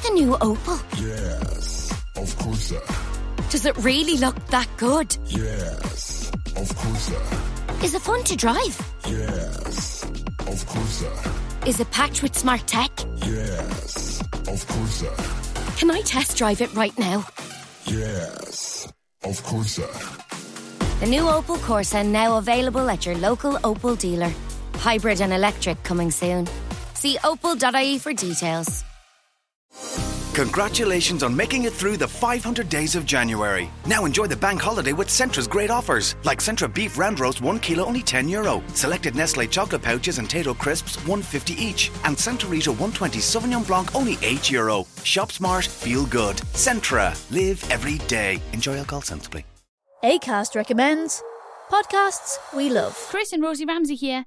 that the new Opel? Yes, of course, sir. Does it really look that good? Yes, of course, sir. Is it fun to drive? Yes, of course, sir. Is it packed with smart tech? Yes, of course. Can I test drive it right now? Yes, of course. The new Opel Corsa now available at your local Opel dealer. Hybrid and electric coming soon. See opel.ie for details. Congratulations on making it through the 500 days of January. Now enjoy the bank holiday with Centra's great offers, like Centra beef round roast 1 kilo only 10 euro, selected Nestle chocolate pouches and Tayto crisps 150 each, and Santa Rita 120 Sauvignon Blanc only 8 euro. Shop smart, feel good. Centra, live every day. Enjoy alcohol sensibly. ACAST recommends podcasts we love. Chris and Rosie Ramsey here.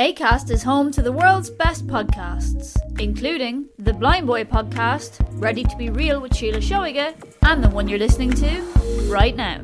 ACAST is home to the world's best podcasts, including the Blind Boy podcast, Ready to Be Real with Sheila Shoiga, and the one you're listening to right now.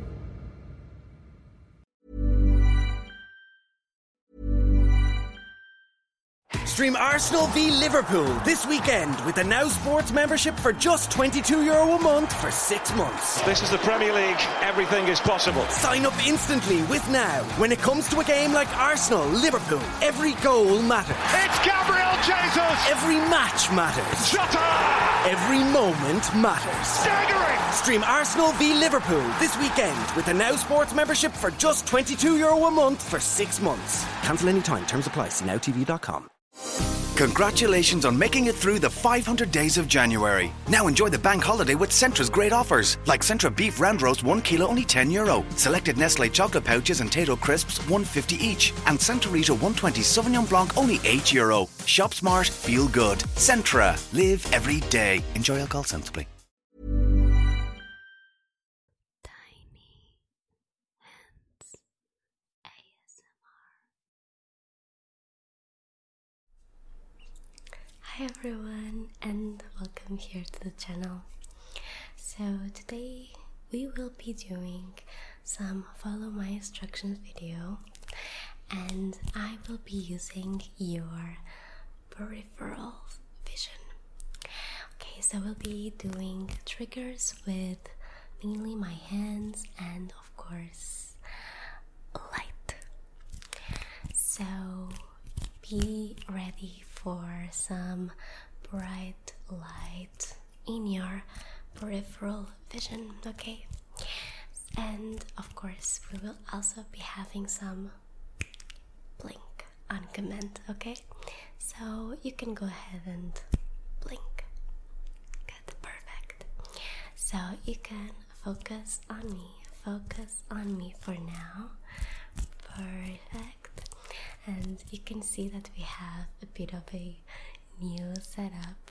Stream Arsenal v Liverpool this weekend with a Now Sports membership for just €22 Euro a month for six months. This is the Premier League. Everything is possible. Sign up instantly with Now. When it comes to a game like Arsenal Liverpool, every goal matters. It's Gabriel Jesus! Every match matters. Shutter! Every moment matters. Staggering! Stream Arsenal v Liverpool this weekend with a Now Sports membership for just €22 Euro a month for six months. Cancel any time. Terms apply. See nowtv.com. Congratulations on making it through the 500 days of January. Now enjoy the bank holiday with Centra's great offers, like Centra beef round roast 1 kilo only 10 euro, selected Nestle chocolate pouches and Tayto crisps 150 each, and Santa Rita 120 Sauvignon Blanc only 8 euro. Shop smart, feel good. Centra, live every day. Enjoy alcohol sensibly. Hi everyone and welcome here to the channel. So today we will be doing some follow my instructions video and I will be using your peripheral vision. Okay, so we'll be doing triggers with mainly my hands and of course light. So be ready for some bright light in your peripheral vision, okay? And of course, we will also be having some blink on command, okay? So you can go ahead and blink. Good, perfect. So you can focus on me, focus on me for now. Perfect. And you can see that we have a bit of a new setup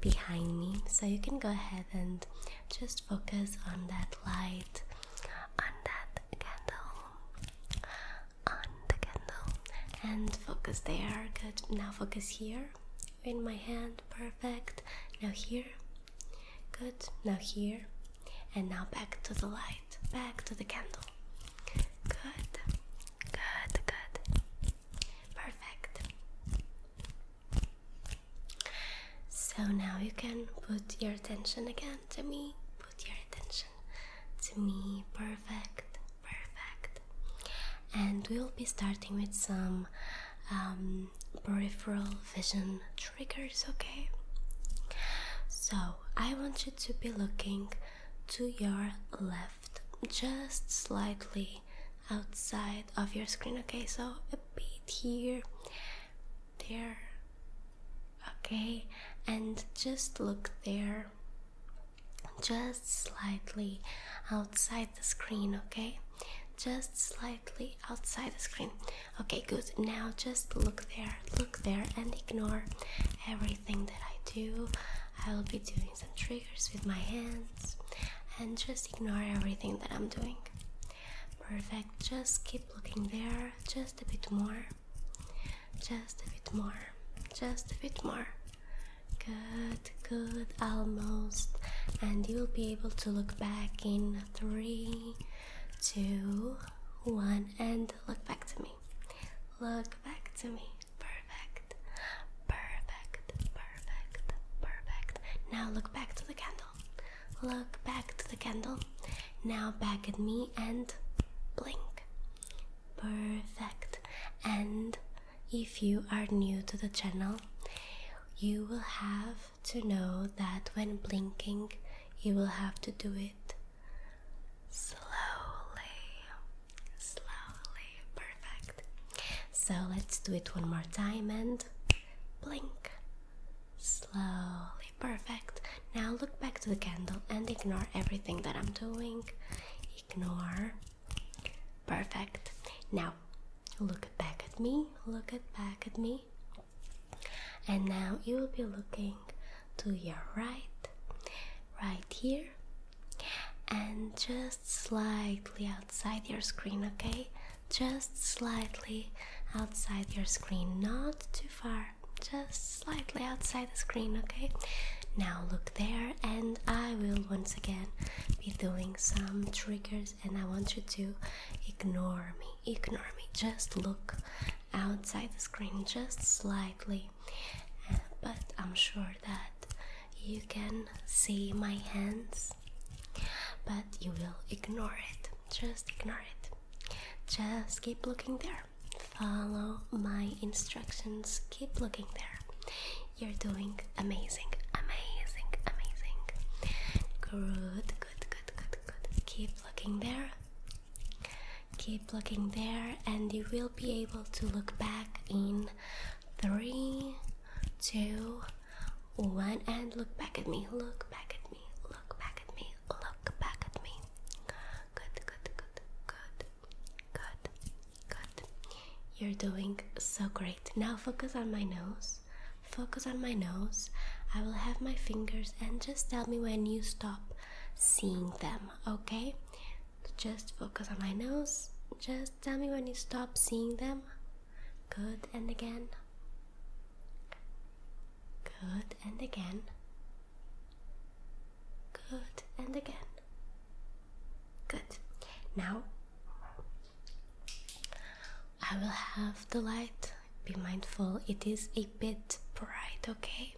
behind me. So you can go ahead and just focus on that light, on that candle, on the candle, and focus there. Good. Now focus here in my hand. Perfect. Now here. Good. Now here. And now back to the light, back to the candle. Good. Good, good. Perfect. So now you can put your attention again to me. Put your attention to me. Perfect. Perfect. And we'll be starting with some um, peripheral vision triggers, okay? So I want you to be looking to your left, just slightly outside of your screen, okay? So a bit here, there, okay? And just look there, just slightly outside the screen, okay? Just slightly outside the screen. Okay, good. Now just look there, look there, and ignore everything that I do. I will be doing some triggers with my hands and just ignore everything that I'm doing. Perfect. Just keep looking there. Just a bit more. Just a bit more. Just a bit more. Good, good, almost. And you will be able to look back in three, two, one, and look back to me. Look back to me. Perfect, perfect, perfect, perfect. Now look back to the candle. Look back to the candle. Now back at me and blink. Perfect. And if you are new to the channel, you will have to know that when blinking, you will have to do it slowly. Slowly. Perfect. So let's do it one more time and blink. Slowly. Perfect. Now look back to the candle and ignore everything that I'm doing. Ignore. Perfect. Now look back at me. Look at back at me. And now you will be looking to your right, right here, and just slightly outside your screen, okay? Just slightly outside your screen, not too far, just slightly outside the screen, okay? Now look there, and I will once again be doing some triggers, and I want you to ignore me, ignore me, just look outside the screen, just slightly. Uh, but I'm sure that you can see my hands, but you will ignore it. Just ignore it. Just keep looking there. Follow my instructions. Keep looking there. You're doing amazing. Good, good, good, good, good. Keep looking there. Keep looking there, and you will be able to look back in three, two, one, and look back at me. Look back at me. Look back at me. Look back at me. Good, good, good, good, good, good. You're doing so great. Now focus on my nose. Focus on my nose. I will have my fingers and just tell me when you stop seeing them, okay? Just focus on my nose. Just tell me when you stop seeing them. Good, and again. Good, and again. Good, and again. Good. Now, I will have the light. Be mindful, it is a bit bright, okay?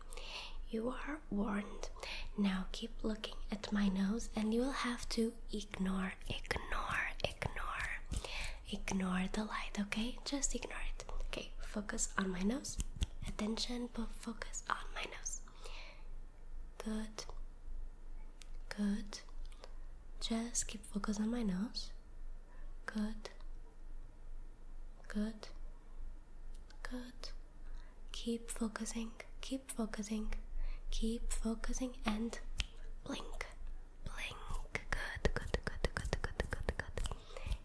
You are warned. Now keep looking at my nose and you will have to ignore, ignore, ignore, ignore the light, okay? Just ignore it. Okay, focus on my nose. Attention, but focus on my nose. Good. Good. Just keep focus on my nose. Good. Good. Good. Keep focusing. Keep focusing. Keep focusing and blink. Blink. Good, good, good, good, good, good, good.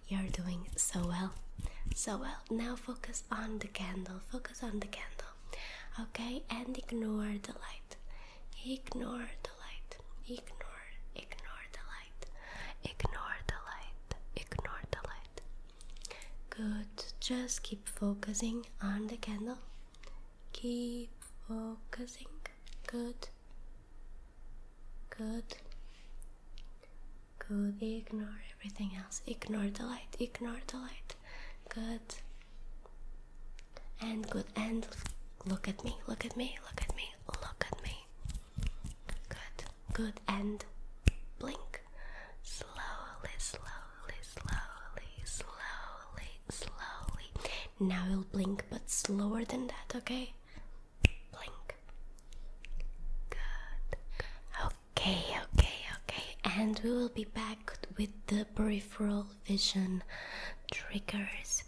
You're doing so well. So well. Now focus on the candle. Focus on the candle. Okay? And ignore the light. Ignore the light. Ignore, ignore the light. Ignore the light. Ignore the light. Good. Just keep focusing on the candle. Keep focusing. Good. Good. Good. Ignore everything else. Ignore the light. Ignore the light. Good. And good. And look at me. Look at me. Look at me. Look at me. Good. Good. And blink. Slowly, slowly, slowly, slowly, slowly. Now you'll blink, but slower than that, okay? Blink. Good. Okay, okay, okay. And we will be back with the peripheral vision triggers.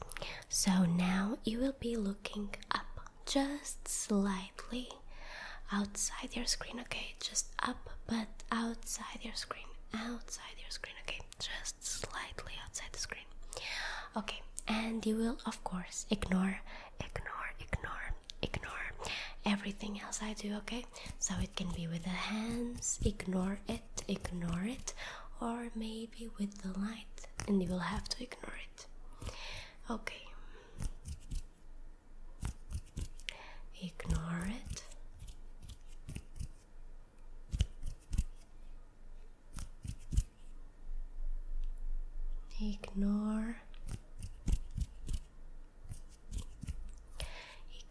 So now you will be looking up just slightly outside your screen, okay? Just up, but outside your screen. Outside your screen, okay? Just slightly outside the screen. Okay, and you will, of course, ignore, ignore, ignore, ignore everything else I do, okay? So it can be with the hands, ignore it, ignore it, or maybe with the light, and you will have to ignore it. Okay. Ignore it. Ignore.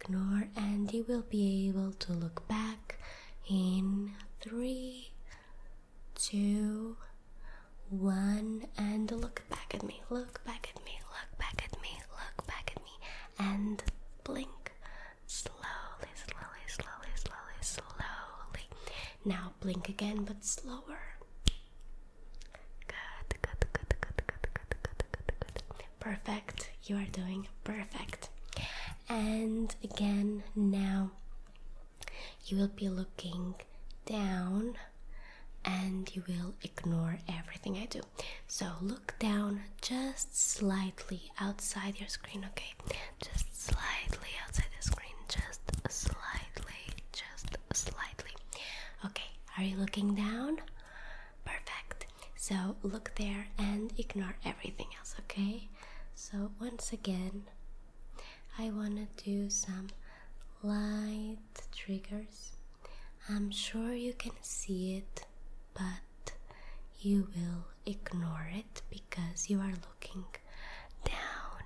Ignore, and you will be able to look back in three, two, one, and look back at me. Look back at me. Look back at me. Look back at me, and blink slowly, slowly, slowly, slowly, slowly. Now blink again, but slower. Good, good, good, good, good, good, good, good, good. Perfect. You are doing perfect. And again, now you will be looking down and you will ignore everything I do. So look down just slightly outside your screen, okay? Just slightly outside the screen, just slightly, just slightly. Okay, are you looking down? Perfect. So look there and ignore everything else, okay? So once again, I want to do some light triggers. I'm sure you can see it, but you will ignore it because you are looking down.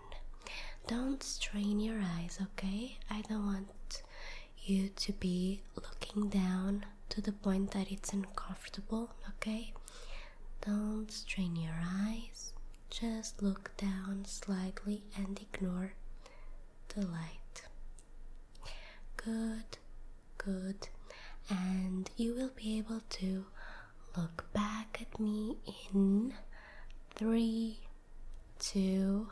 Don't strain your eyes, okay? I don't want you to be looking down to the point that it's uncomfortable, okay? Don't strain your eyes. Just look down slightly and ignore the light. Good, good. And you will be able to look back at me in three, two,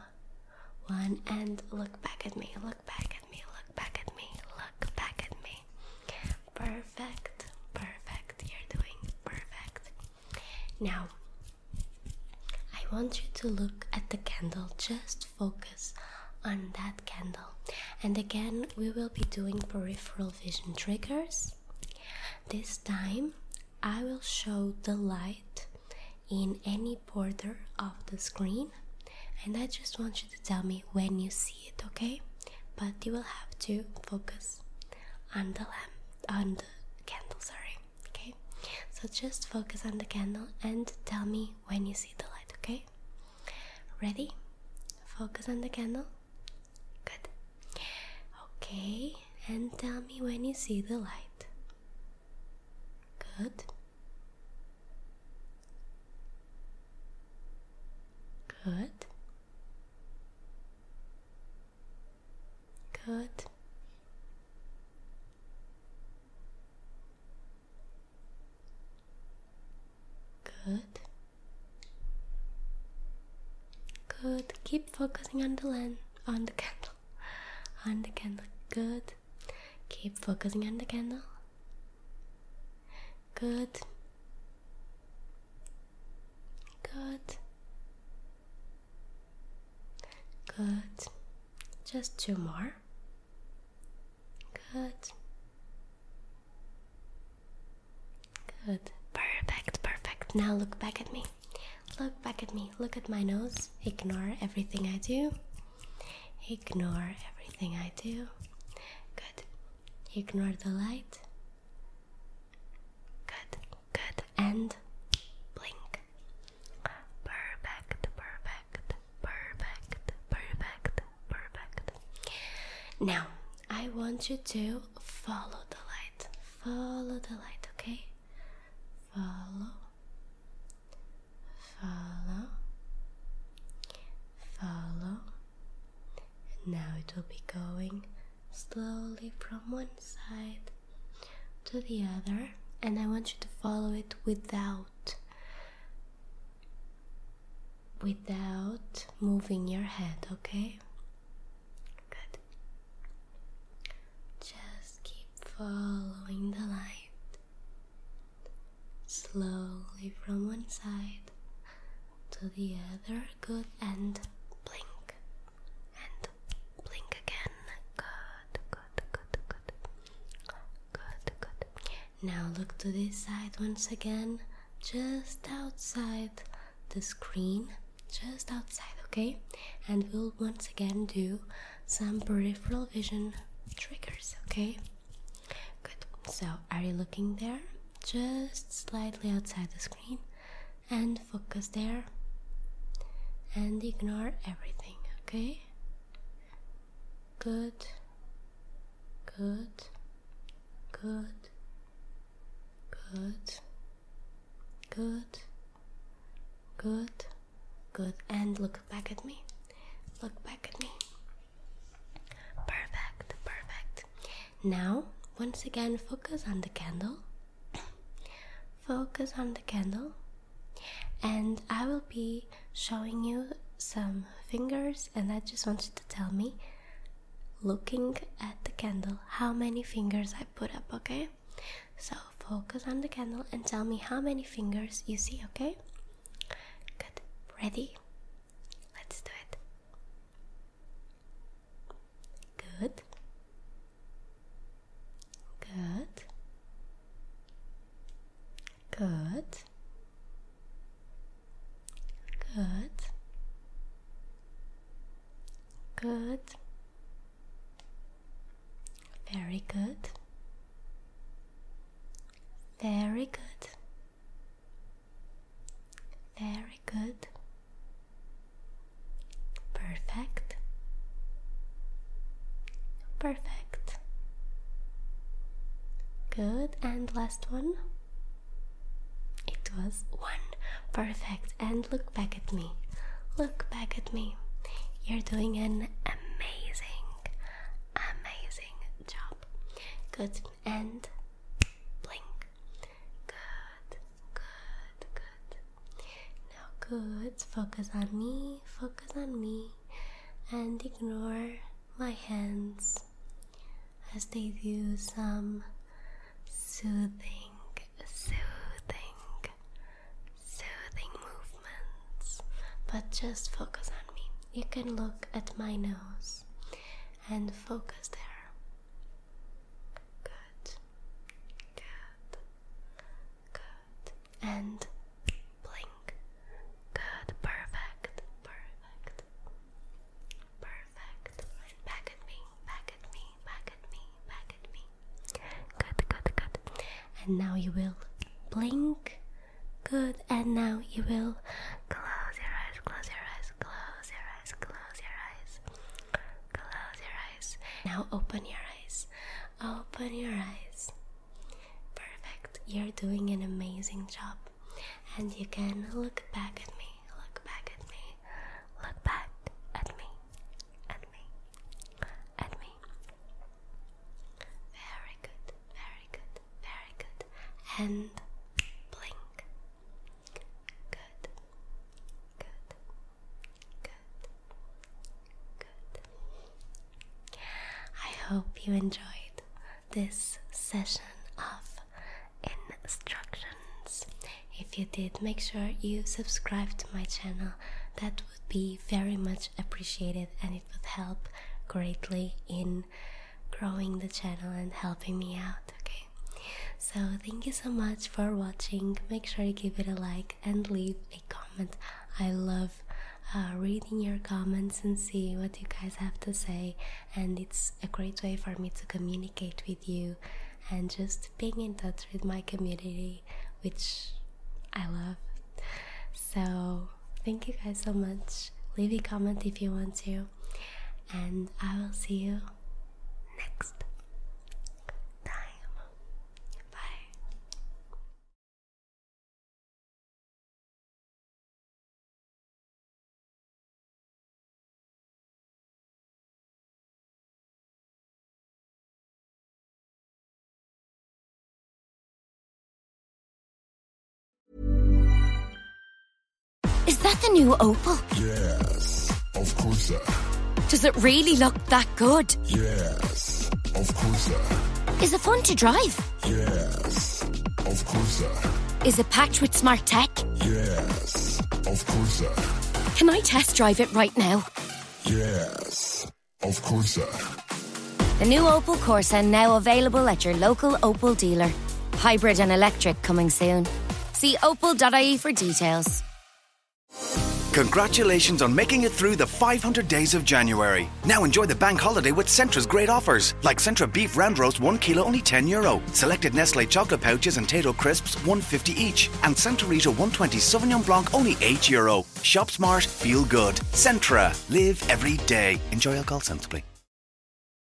one, and look back at me, look back at me, look back at me, look back at me. Perfect, perfect. You're doing perfect. Now, I want you to look at the candle, just focus on that candle. And again, we will be doing peripheral vision triggers. This time, I will show the light in any border of the screen, and I just want you to tell me when you see it, okay? But you will have to focus on the lamp, on the candle, sorry, okay? So just focus on the candle and tell me when you see the light, okay? Ready? Focus on the candle. Okay, and tell me when you see the light. Good. Good. Good. Good. Good. Keep focusing on the lamp, on the candle, on the candle. Good. Keep focusing on the candle. Good. Good. Good. Just two more. Good. Good. Perfect, perfect. Now look back at me. Look back at me. Look at my nose. Ignore everything I do. Ignore everything I do. Ignore the light. Good, good. And blink. Perfect, perfect, perfect, perfect, perfect. Now, I want you to follow the light. Follow the light, okay? Follow. Follow. Follow. And now it will be going slowly from one side to the other, and I want you to follow it without without moving your head, okay? Good. Just keep following the light slowly from one side to the other. Good, and blink and blink again. Good, good, good, good. Now look to this side once again, just outside the screen, just outside, okay? And we'll once again do some peripheral vision triggers, okay? Good. So, are you looking there? Just slightly outside the screen and focus there and ignore everything, okay? Good, good, good, good, good, good, good, and look back at me. Look back at me. Perfect, perfect. Now, once again, focus on the candle. Focus on the candle and I will be showing you some fingers, and I just want you to tell me, looking at the candle, how many fingers I put up, okay? So focus on the candle and tell me how many fingers you see, okay? Good. Ready? Let's do it. Good. Good. Good. Good. Good. Very good. Very good. Very good. Perfect. Perfect. Good. And last one. It was one. Perfect. And look back at me. Look back at me. You're doing an amazing, amazing job. Good. And blink. Good. Good. Good. Now, good. Focus on me. Focus on me. And ignore my hands as they do some soothing, soothing, soothing movements. But just focus on me. You can look at my nose and focus there. Good, good, good. And blink. Good, perfect, perfect, perfect. And back at me, back at me, back at me, back at me. Good, good, good. And now you will blink. Good. And now you will close your eyes, close your eyes, close your eyes, close your eyes, close your eyes. Now open your eyes, open your eyes. Perfect. You're doing an amazing job. And you can look back at me, look back at me, look back at me, at me, at me. Very good, very good, very good. And blink. Good, good, good, good. I hope you enjoyed this session of instructions. If did, make sure you subscribe to my channel. That would be very much appreciated and it would help greatly in growing the channel and helping me out, okay? So, thank you so much for watching. Make sure you give it a like and leave a comment. I love uh, reading your comments and see what you guys have to say, and it's a great way for me to communicate with you and just being in touch with my community, which I love. So, thank you guys so much. Leave a comment if you want to, and I will see you that the new Opel? Yes, of course, sir. Does it really look that good? Yes, of course, sir. Is it fun to drive? Yes, of course, sir. Is it packed with smart tech? Yes, of course, sir. Can I test drive it right now? Yes, of course, sir. The new Opel Corsa now available at your local Opel dealer. Hybrid and electric coming soon. See opel.ie for details. Congratulations on making it through the 500 days of January. Now enjoy the bank holiday with Centra's great offers, like Centra beef round roast 1 kilo only 10 euro, selected Nestle chocolate pouches and Tayto crisps 150 each, and Santa Rita 120 Sauvignon Blanc only 8 euro. Shop smart, feel good. Centra, live every day. Enjoy alcohol sensibly.